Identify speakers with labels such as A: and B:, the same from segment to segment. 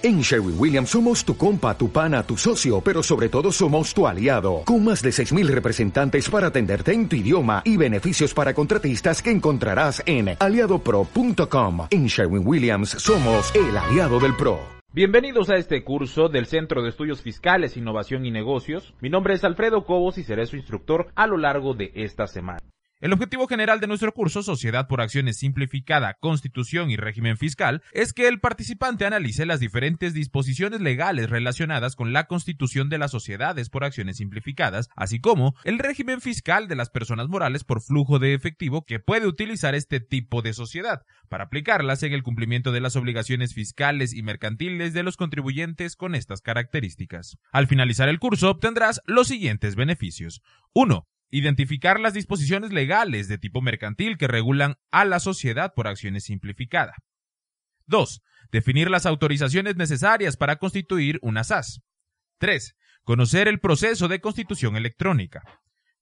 A: En Sherwin Williams somos tu compa, tu pana, tu socio, pero sobre todo somos tu aliado, con más de 6.000 representantes para atenderte en tu idioma y beneficios para contratistas que encontrarás en aliadopro.com. En Sherwin Williams somos el aliado del PRO.
B: Bienvenidos a este curso del Centro de Estudios Fiscales, Innovación y Negocios. Mi nombre es Alfredo Cobos y seré su instructor a lo largo de esta semana. El objetivo general de nuestro curso Sociedad por Acciones Simplificada, Constitución y Régimen Fiscal es que el participante analice las diferentes disposiciones legales relacionadas con la constitución de las sociedades por acciones simplificadas, así como el régimen fiscal de las personas morales por flujo de efectivo que puede utilizar este tipo de sociedad para aplicarlas en el cumplimiento de las obligaciones fiscales y mercantiles de los contribuyentes con estas características. Al finalizar el curso obtendrás los siguientes beneficios. 1 Identificar las disposiciones legales de tipo mercantil que regulan a la sociedad por acciones simplificada. 2. Definir las autorizaciones necesarias para constituir una SAS. 3. Conocer el proceso de constitución electrónica.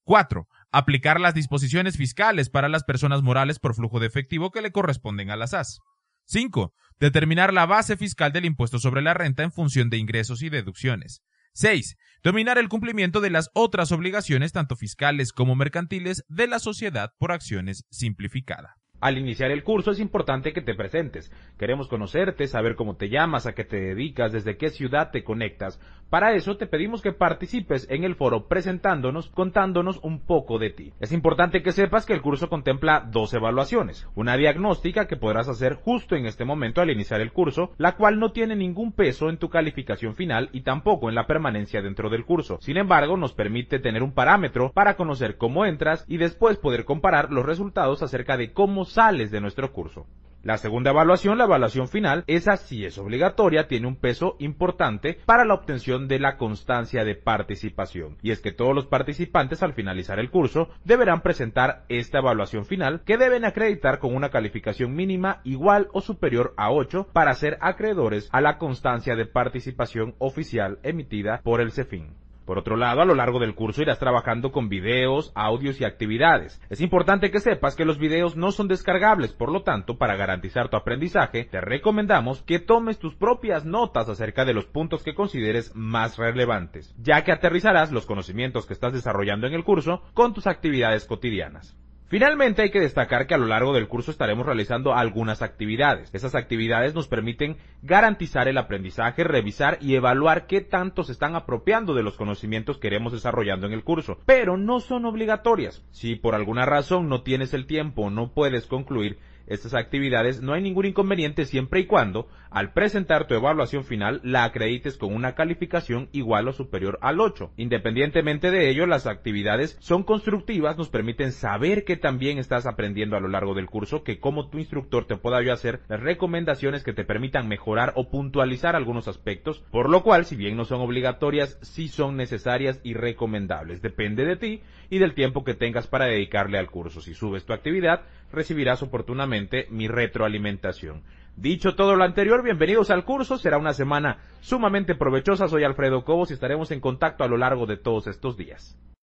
B: 4. Aplicar las disposiciones fiscales para las personas morales por flujo de efectivo que le corresponden a la SAS. 5. Determinar la base fiscal del impuesto sobre la renta en función de ingresos y deducciones. 6. Dominar el cumplimiento de las otras obligaciones, tanto fiscales como mercantiles, de la sociedad por acciones simplificada. Al iniciar el curso es importante que te presentes. Queremos conocerte, saber cómo te llamas, a qué te dedicas, desde qué ciudad te conectas. Para eso te pedimos que participes en el foro presentándonos, contándonos un poco de ti. Es importante que sepas que el curso contempla dos evaluaciones. Una diagnóstica que podrás hacer justo en este momento al iniciar el curso, la cual no tiene ningún peso en tu calificación final y tampoco en la permanencia dentro del curso. Sin embargo, nos permite tener un parámetro para conocer cómo entras y después poder comparar los resultados acerca de cómo sales de nuestro curso. La segunda evaluación, la evaluación final, esa sí es obligatoria, tiene un peso importante para la obtención de la constancia de participación. Y es que todos los participantes al finalizar el curso deberán presentar esta evaluación final que deben acreditar con una calificación mínima igual o superior a 8 para ser acreedores a la constancia de participación oficial emitida por el CEFIN. Por otro lado, a lo largo del curso irás trabajando con videos, audios y actividades. Es importante que sepas que los videos no son descargables, por lo tanto, para garantizar tu aprendizaje, te recomendamos que tomes tus propias notas acerca de los puntos que consideres más relevantes, ya que aterrizarás los conocimientos que estás desarrollando en el curso con tus actividades cotidianas. Finalmente hay que destacar que a lo largo del curso estaremos realizando algunas actividades. Esas actividades nos permiten garantizar el aprendizaje, revisar y evaluar qué tanto se están apropiando de los conocimientos que iremos desarrollando en el curso, pero no son obligatorias. Si por alguna razón no tienes el tiempo o no puedes concluir estas actividades no hay ningún inconveniente siempre y cuando, al presentar tu evaluación final, la acredites con una calificación igual o superior al 8. Independientemente de ello, las actividades son constructivas, nos permiten saber que también estás aprendiendo a lo largo del curso, que como tu instructor te pueda yo hacer las recomendaciones que te permitan mejorar o puntualizar algunos aspectos, por lo cual, si bien no son obligatorias, sí son necesarias y recomendables. Depende de ti y del tiempo que tengas para dedicarle al curso. Si subes tu actividad, recibirás oportunamente mi retroalimentación. Dicho todo lo anterior, bienvenidos al curso. Será una semana sumamente provechosa. Soy Alfredo Cobos y estaremos en contacto a lo largo de todos estos días.